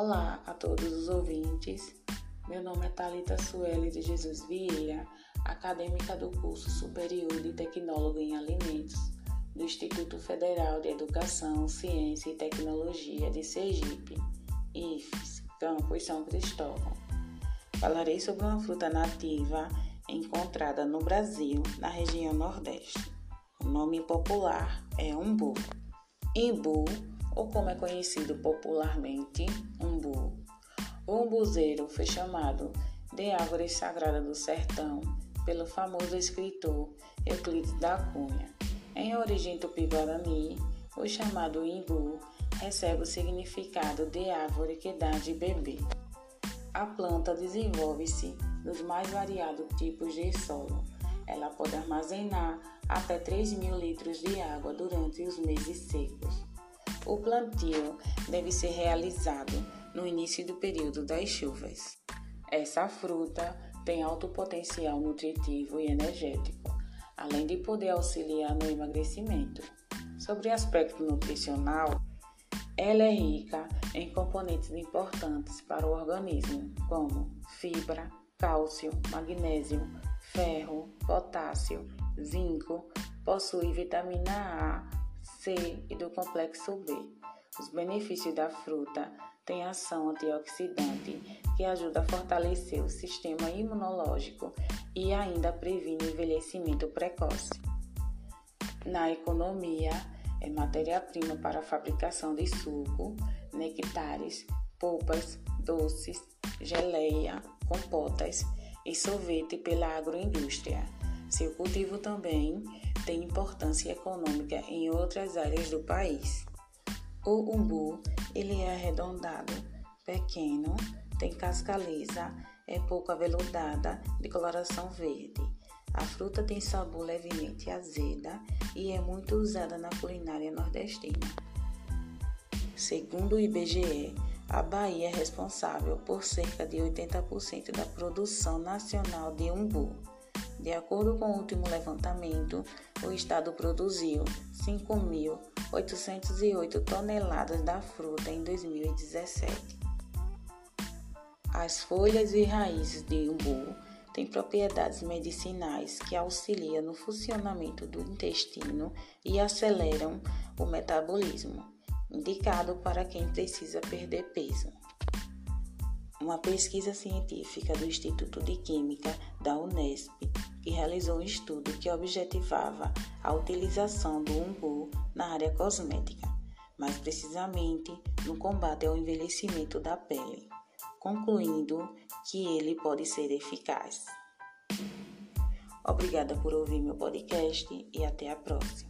Olá a todos os ouvintes. Meu nome é Talita Sueli de Jesus Vieira, acadêmica do curso superior de Tecnólogo em Alimentos do Instituto Federal de Educação, Ciência e Tecnologia de Sergipe, IFES, campus São Cristóvão. Falarei sobre uma fruta nativa encontrada no Brasil, na região Nordeste. O nome popular é umbu. Imbu ou como é conhecido popularmente, umbu. O umbuzeiro foi chamado de árvore sagrada do sertão pelo famoso escritor Euclides da Cunha. Em origem tupi-guarani, o chamado imbu recebe o significado de árvore que dá de beber. A planta desenvolve-se nos mais variados tipos de solo. Ela pode armazenar até 3 mil litros de água durante os meses secos. O plantio deve ser realizado no início do período das chuvas. Essa fruta tem alto potencial nutritivo e energético, além de poder auxiliar no emagrecimento. Sobre o aspecto nutricional, ela é rica em componentes importantes para o organismo, como fibra, cálcio, magnésio, ferro, potássio, zinco, possui vitamina A, C e do complexo B. Os benefícios da fruta têm ação antioxidante que ajuda a fortalecer o sistema imunológico e ainda previne envelhecimento precoce. Na economia, é matéria-prima para a fabricação de suco, nectares, polpas, doces, geleia, compotas e sorvete pela agroindústria. Seu cultivo também tem importância econômica em outras áreas do país. O umbu, ele é arredondado, pequeno, tem casca lisa, é pouco aveludada, de coloração verde. A fruta tem sabor levemente azeda e é muito usada na culinária nordestina. Segundo o IBGE, a Bahia é responsável por cerca de 80% da produção nacional de umbu. De acordo com o último levantamento, o estado produziu 5.808 toneladas da fruta em 2017. As folhas e raízes de umbu têm propriedades medicinais que auxiliam no funcionamento do intestino e aceleram o metabolismo, indicado para quem precisa perder peso. Uma pesquisa científica do Instituto de Química da Que realizou um estudo que objetivava a utilização do umbu na área cosmética, mais precisamente no combate ao envelhecimento da pele, concluindo que ele pode ser eficaz. Obrigada por ouvir meu podcast e até a próxima.